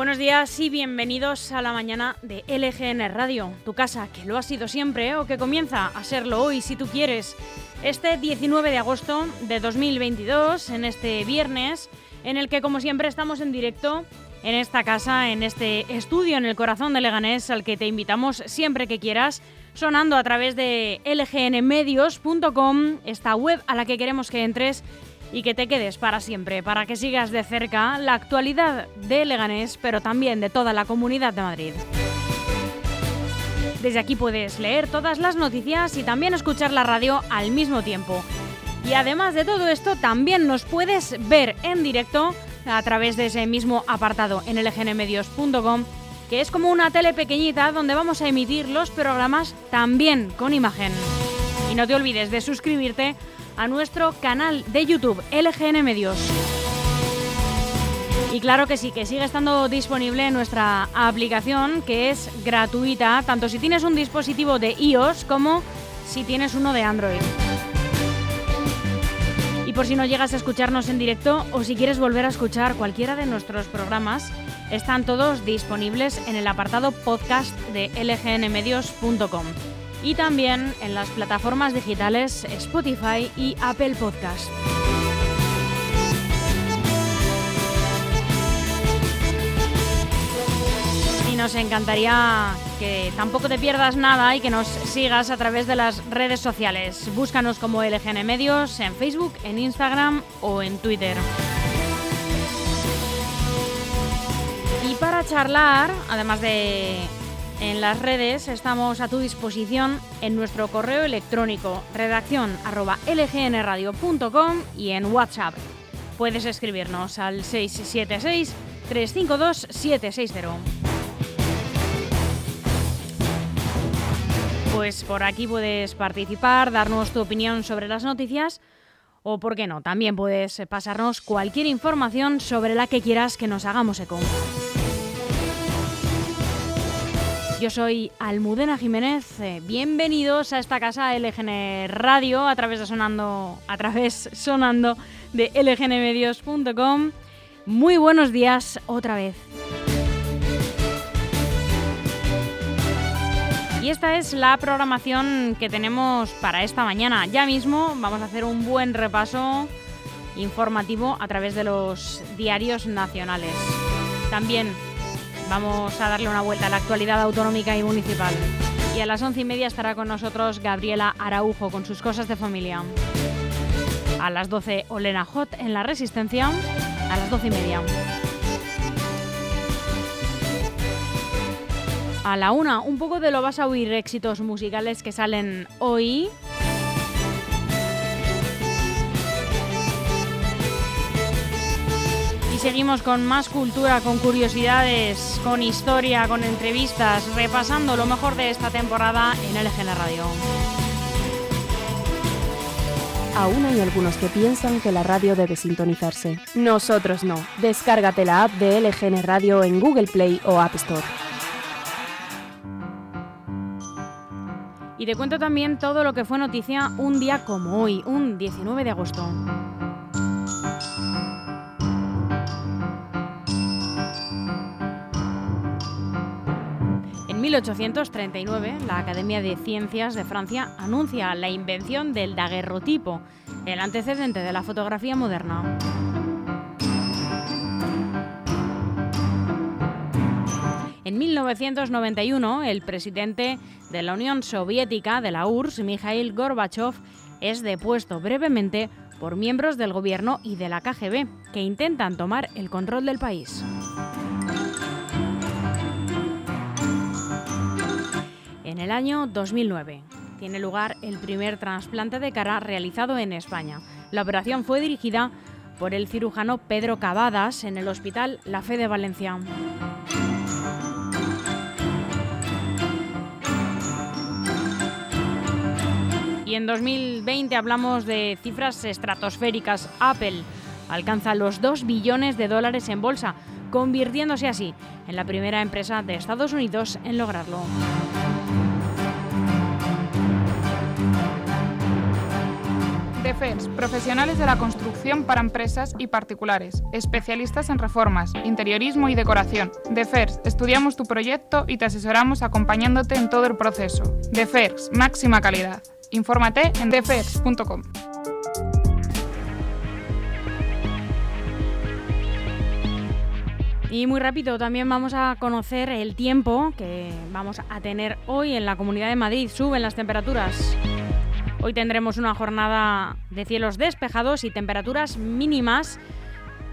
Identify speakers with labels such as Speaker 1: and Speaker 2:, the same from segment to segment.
Speaker 1: Buenos días y bienvenidos a la mañana de LGN Radio, tu casa, que lo ha sido siempre o que comienza a serlo hoy si tú quieres. Este 19 de agosto de 2022, en este viernes, en el que como siempre estamos en directo en esta casa, en este estudio en el corazón de Leganés, al que te invitamos siempre que quieras, sonando a través de lgnmedios.com, esta web a la que queremos que entres y que te quedes para siempre, para que sigas de cerca la actualidad de Leganés, pero también de toda la comunidad de Madrid. Desde aquí puedes leer todas las noticias y también escuchar la radio al mismo tiempo. Y además de todo esto, también nos puedes ver en directo a través de ese mismo apartado en lgnmedios.com, que es como una tele pequeñita donde vamos a emitir los programas también con imagen. Y no te olvides de suscribirte a nuestro canal de YouTube LGN Medios. Y claro que sí, que sigue estando disponible nuestra aplicación que es gratuita, tanto si tienes un dispositivo de iOS como si tienes uno de Android. Y por si no llegas a escucharnos en directo o si quieres volver a escuchar cualquiera de nuestros programas, están todos disponibles en el apartado podcast de lgnmedios.com y también en las plataformas digitales Spotify y Apple Podcast. Y nos encantaría que tampoco te pierdas nada y que nos sigas a través de las redes sociales. Búscanos como LGN Medios en Facebook, en Instagram o en Twitter. Y para charlar, además de en las redes estamos a tu disposición en nuestro correo electrónico redacción lgnradio.com y en WhatsApp. Puedes escribirnos al 676 352 760. Pues por aquí puedes participar, darnos tu opinión sobre las noticias o, por qué no, también puedes pasarnos cualquier información sobre la que quieras que nos hagamos eco. Yo soy Almudena Jiménez. Eh, bienvenidos a esta casa LGN Radio a través de sonando a través sonando de lgnmedios.com. Muy buenos días otra vez. Y esta es la programación que tenemos para esta mañana. Ya mismo vamos a hacer un buen repaso informativo a través de los diarios nacionales. También Vamos a darle una vuelta a la actualidad autonómica y municipal. Y a las once y media estará con nosotros Gabriela Araujo con sus cosas de familia. A las 12 Olena Hot en La Resistencia. A las doce y media. A la una, un poco de lo vas a oír éxitos musicales que salen hoy seguimos con más cultura, con curiosidades, con historia, con entrevistas, repasando lo mejor de esta temporada en LGN Radio.
Speaker 2: Aún hay algunos que piensan que la radio debe sintonizarse. Nosotros no. Descárgate la app de LGN Radio en Google Play o App Store.
Speaker 1: Y te cuento también todo lo que fue noticia un día como hoy, un 19 de agosto. 1839, la Academia de Ciencias de Francia anuncia la invención del daguerrotipo, el antecedente de la fotografía moderna. En 1991, el presidente de la Unión Soviética de la URSS, Mikhail Gorbachev, es depuesto brevemente por miembros del gobierno y de la KGB, que intentan tomar el control del país. En el año 2009 tiene lugar el primer trasplante de cara realizado en España. La operación fue dirigida por el cirujano Pedro Cavadas en el Hospital La Fe de Valencia. Y en 2020 hablamos de cifras estratosféricas. Apple alcanza los 2 billones de dólares en bolsa, convirtiéndose así en la primera empresa de Estados Unidos en lograrlo.
Speaker 3: DEFERS, profesionales de la construcción para empresas y particulares, especialistas en reformas, interiorismo y decoración. DEFERS, estudiamos tu proyecto y te asesoramos acompañándote en todo el proceso. DEFERS, máxima calidad. Infórmate en defers.com.
Speaker 1: Y muy rápido también vamos a conocer el tiempo que vamos a tener hoy en la Comunidad de Madrid. Suben las temperaturas. Hoy tendremos una jornada de cielos despejados y temperaturas mínimas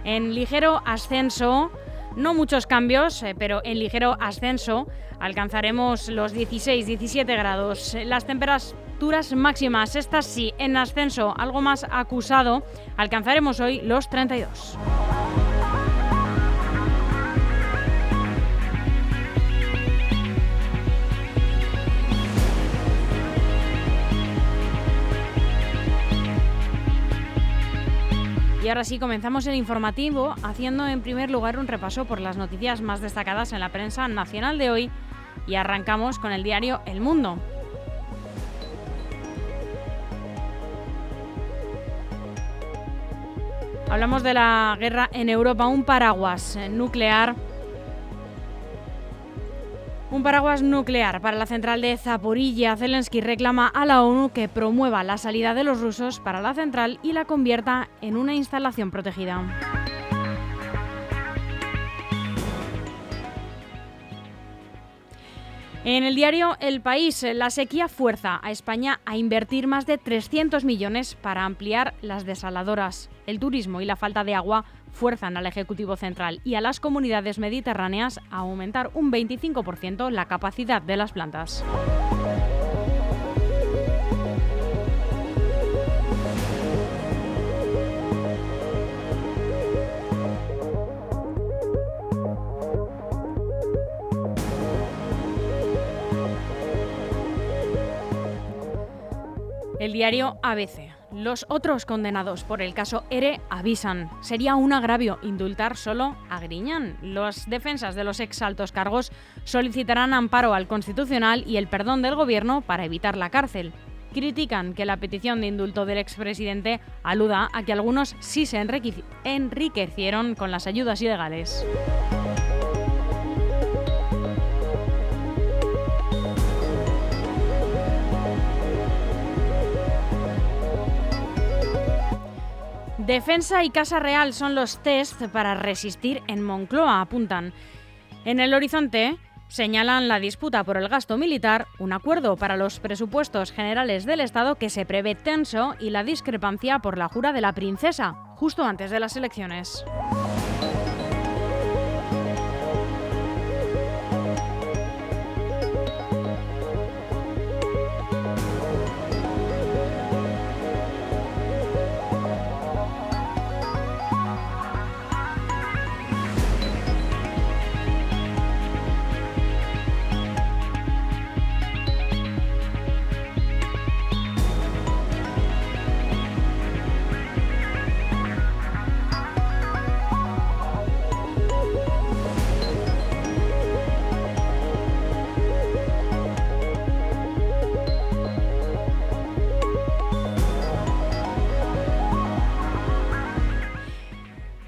Speaker 1: en ligero ascenso. No muchos cambios, eh, pero en ligero ascenso alcanzaremos los 16-17 grados. Las temperaturas máximas, estas sí, en ascenso, algo más acusado, alcanzaremos hoy los 32. Y ahora sí, comenzamos el informativo haciendo en primer lugar un repaso por las noticias más destacadas en la prensa nacional de hoy y arrancamos con el diario El Mundo. Hablamos de la guerra en Europa, un paraguas nuclear un paraguas nuclear para la central de Zaporilla. Zelensky reclama a la ONU que promueva la salida de los rusos para la central y la convierta en una instalación protegida. En el diario El País, la sequía fuerza a España a invertir más de 300 millones para ampliar las desaladoras. El turismo y la falta de agua fuerzan al Ejecutivo Central y a las comunidades mediterráneas a aumentar un 25% la capacidad de las plantas. El diario ABC. Los otros condenados por el caso ERE avisan. Sería un agravio indultar solo a Griñán. Las defensas de los exaltos cargos solicitarán amparo al Constitucional y el perdón del Gobierno para evitar la cárcel. Critican que la petición de indulto del expresidente aluda a que algunos sí se enriquecieron con las ayudas ilegales. Defensa y Casa Real son los test para resistir en Moncloa, apuntan. En el horizonte señalan la disputa por el gasto militar, un acuerdo para los presupuestos generales del Estado que se prevé tenso y la discrepancia por la jura de la princesa, justo antes de las elecciones.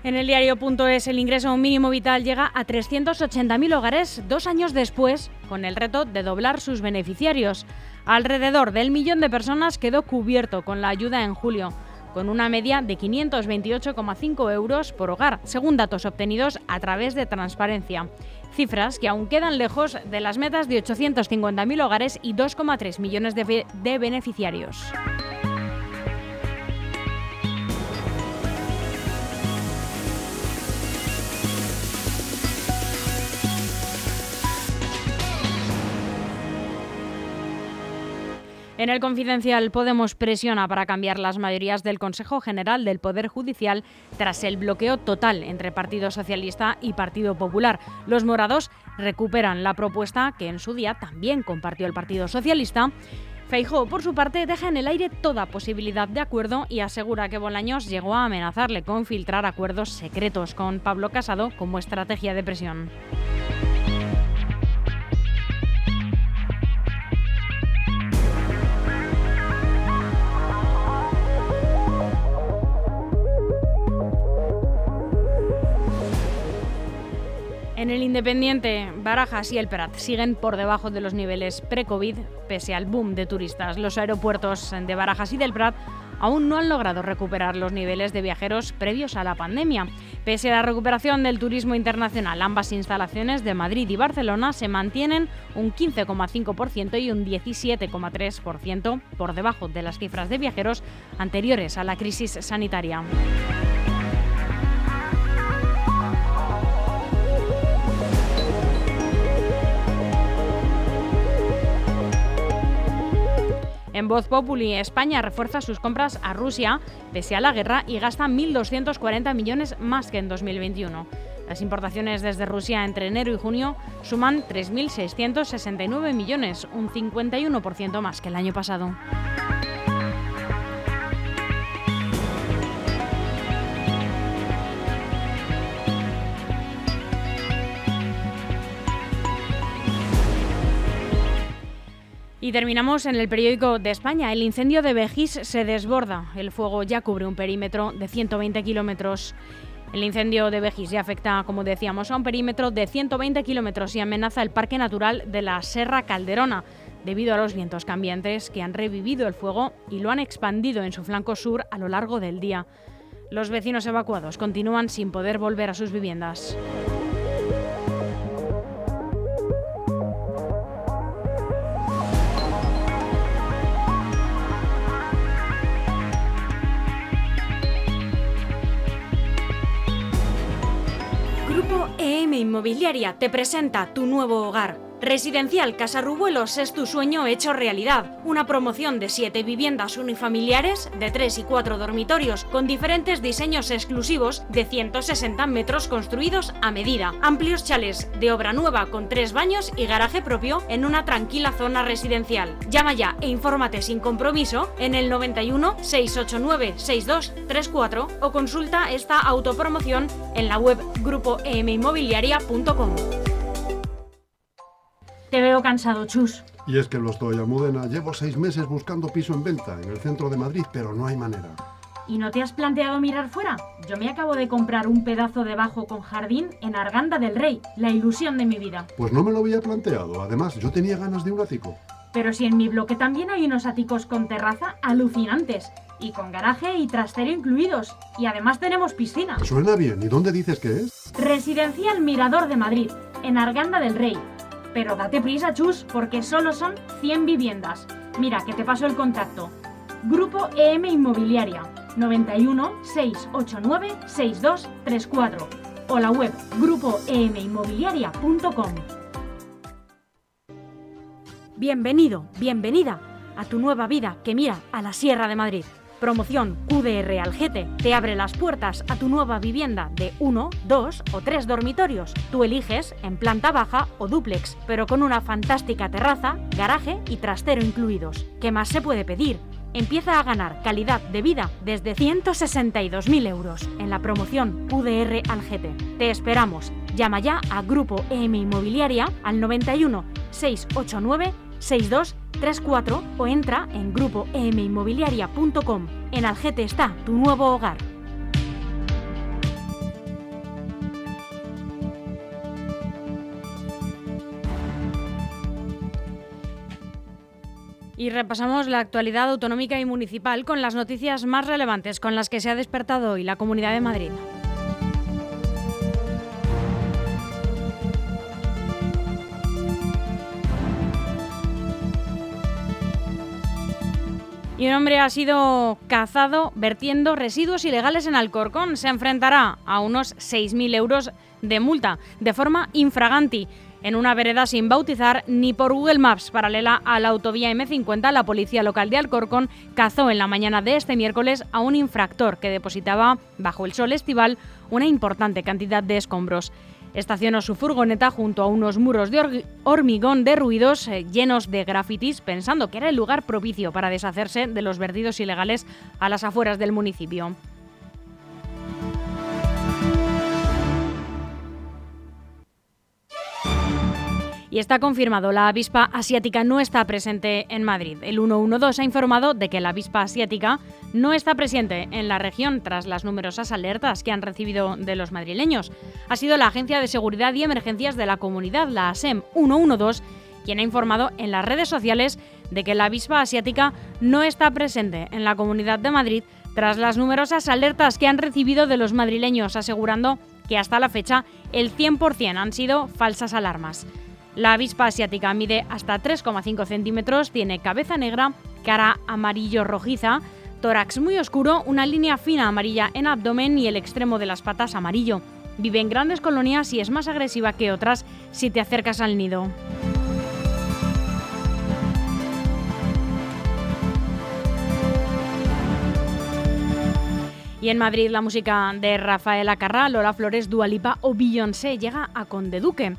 Speaker 1: En el diario.es el ingreso mínimo vital llega a 380.000 hogares dos años después, con el reto de doblar sus beneficiarios. Alrededor del millón de personas quedó cubierto con la ayuda en julio, con una media de 528,5 euros por hogar, según datos obtenidos a través de transparencia. Cifras que aún quedan lejos de las metas de 850.000 hogares y 2,3 millones de, de beneficiarios. En el confidencial Podemos presiona para cambiar las mayorías del Consejo General del Poder Judicial tras el bloqueo total entre Partido Socialista y Partido Popular. Los morados recuperan la propuesta que en su día también compartió el Partido Socialista. Feijó, por su parte, deja en el aire toda posibilidad de acuerdo y asegura que Bolaños llegó a amenazarle con filtrar acuerdos secretos con Pablo Casado como estrategia de presión. En el Independiente, Barajas y el Prat siguen por debajo de los niveles pre-COVID, pese al boom de turistas. Los aeropuertos de Barajas y del Prat aún no han logrado recuperar los niveles de viajeros previos a la pandemia. Pese a la recuperación del turismo internacional, ambas instalaciones de Madrid y Barcelona se mantienen un 15,5% y un 17,3% por debajo de las cifras de viajeros anteriores a la crisis sanitaria. En Voz Populi, España refuerza sus compras a Rusia pese a la guerra y gasta 1.240 millones más que en 2021. Las importaciones desde Rusia entre enero y junio suman 3.669 millones, un 51% más que el año pasado. Y terminamos en el periódico de España. El incendio de Vejís se desborda. El fuego ya cubre un perímetro de 120 kilómetros. El incendio de Vejís ya afecta, como decíamos, a un perímetro de 120 kilómetros y amenaza el Parque Natural de la Serra Calderona, debido a los vientos cambiantes que han revivido el fuego y lo han expandido en su flanco sur a lo largo del día. Los vecinos evacuados continúan sin poder volver a sus viviendas. Inmobiliaria te presenta tu nuevo hogar. Residencial Casarrubuelos es tu sueño hecho realidad. Una promoción de 7 viviendas unifamiliares de 3 y 4 dormitorios con diferentes diseños exclusivos de 160 metros construidos a medida. Amplios chales de obra nueva con 3 baños y garaje propio en una tranquila zona residencial. Llama ya e infórmate sin compromiso en el 91 689 6234 o consulta esta autopromoción en la web grupoeminmobiliaria.com. Te veo cansado, Chus.
Speaker 4: Y es que lo estoy, Almudena. Llevo seis meses buscando piso en venta en el centro de Madrid, pero no hay manera.
Speaker 1: ¿Y no te has planteado mirar fuera? Yo me acabo de comprar un pedazo de bajo con jardín en Arganda del Rey, la ilusión de mi vida.
Speaker 4: Pues no me lo había planteado. Además, yo tenía ganas de un ático.
Speaker 1: Pero si en mi bloque también hay unos áticos con terraza alucinantes. Y con garaje y trastero incluidos. Y además tenemos piscina.
Speaker 4: Suena bien. ¿Y dónde dices que es?
Speaker 1: Residencial Mirador de Madrid, en Arganda del Rey. Pero date prisa, Chus, porque solo son 100 viviendas. Mira, que te paso el contacto. Grupo EM Inmobiliaria 91 689 6234 o la web grupoeminmobiliaria.com. Bienvenido, bienvenida a tu nueva vida que mira a la Sierra de Madrid. Promoción QDR Algete te abre las puertas a tu nueva vivienda de 1, 2 o 3 dormitorios. Tú eliges en planta baja o dúplex, pero con una fantástica terraza, garaje y trastero incluidos. ¿Qué más se puede pedir? Empieza a ganar calidad de vida desde 162.000 euros en la promoción QDR Algete. Te esperamos. Llama ya a Grupo EM Inmobiliaria al 91 689 6234 o entra en grupoeminmobiliaria.com. En Algete está tu nuevo hogar. Y repasamos la actualidad autonómica y municipal con las noticias más relevantes con las que se ha despertado hoy la Comunidad de Madrid. Y un hombre ha sido cazado vertiendo residuos ilegales en Alcorcón. Se enfrentará a unos 6.000 euros de multa de forma infraganti. En una vereda sin bautizar ni por Google Maps paralela a la autovía M50, la policía local de Alcorcón cazó en la mañana de este miércoles a un infractor que depositaba bajo el sol estival una importante cantidad de escombros. Estacionó su furgoneta junto a unos muros de hormigón derruidos eh, llenos de grafitis, pensando que era el lugar propicio para deshacerse de los vertidos ilegales a las afueras del municipio. Y está confirmado, la avispa asiática no está presente en Madrid. El 112 ha informado de que la avispa asiática no está presente en la región tras las numerosas alertas que han recibido de los madrileños. Ha sido la Agencia de Seguridad y Emergencias de la Comunidad, la ASEM 112, quien ha informado en las redes sociales de que la avispa asiática no está presente en la Comunidad de Madrid tras las numerosas alertas que han recibido de los madrileños, asegurando que hasta la fecha el 100% han sido falsas alarmas. La avispa asiática mide hasta 3,5 centímetros, tiene cabeza negra, cara amarillo rojiza, tórax muy oscuro, una línea fina amarilla en abdomen y el extremo de las patas amarillo. Vive en grandes colonias y es más agresiva que otras si te acercas al nido. Y en Madrid la música de Rafael Acarra, Lola Flores, Dualipa o Beyoncé llega a Conde Duque.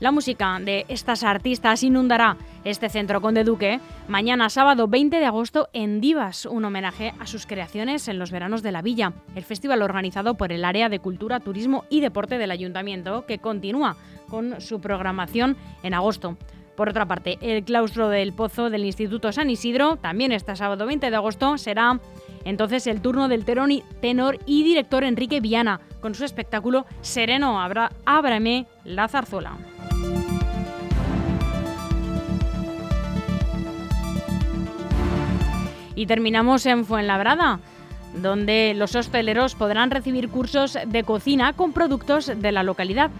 Speaker 1: La música de estas artistas inundará este centro Conde Duque mañana sábado 20 de agosto en Divas, un homenaje a sus creaciones en los veranos de la villa, el festival organizado por el Área de Cultura, Turismo y Deporte del Ayuntamiento que continúa con su programación en agosto. Por otra parte, el claustro del Pozo del Instituto San Isidro, también este sábado 20 de agosto, será entonces el turno del tenor y director Enrique Viana, con su espectáculo Sereno Ábrame la zarzuela. Y terminamos en Fuenlabrada, donde los hosteleros podrán recibir cursos de cocina con productos de la localidad.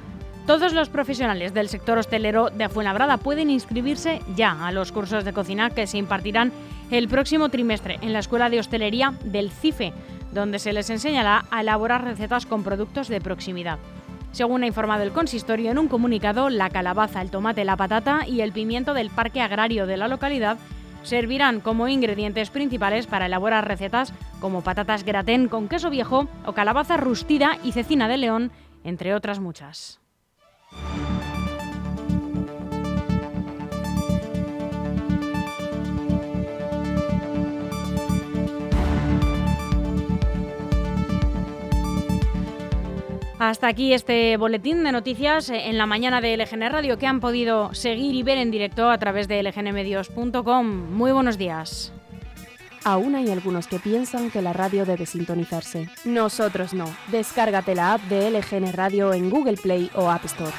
Speaker 1: Todos los profesionales del sector hostelero de Fuenlabrada pueden inscribirse ya a los cursos de cocina que se impartirán el próximo trimestre en la Escuela de Hostelería del CIFE, donde se les enseñará a elaborar recetas con productos de proximidad. Según ha informado el consistorio en un comunicado, la calabaza, el tomate, la patata y el pimiento del parque agrario de la localidad servirán como ingredientes principales para elaborar recetas como patatas gratén con queso viejo o calabaza rustida y cecina de león, entre otras muchas. Hasta aquí este boletín de noticias en la mañana de LGN Radio que han podido seguir y ver en directo a través de lgnmedios.com. Muy buenos días.
Speaker 2: Aún hay algunos que piensan que la radio debe sintonizarse. Nosotros no. Descárgate la app de LGN Radio en Google Play o App Store.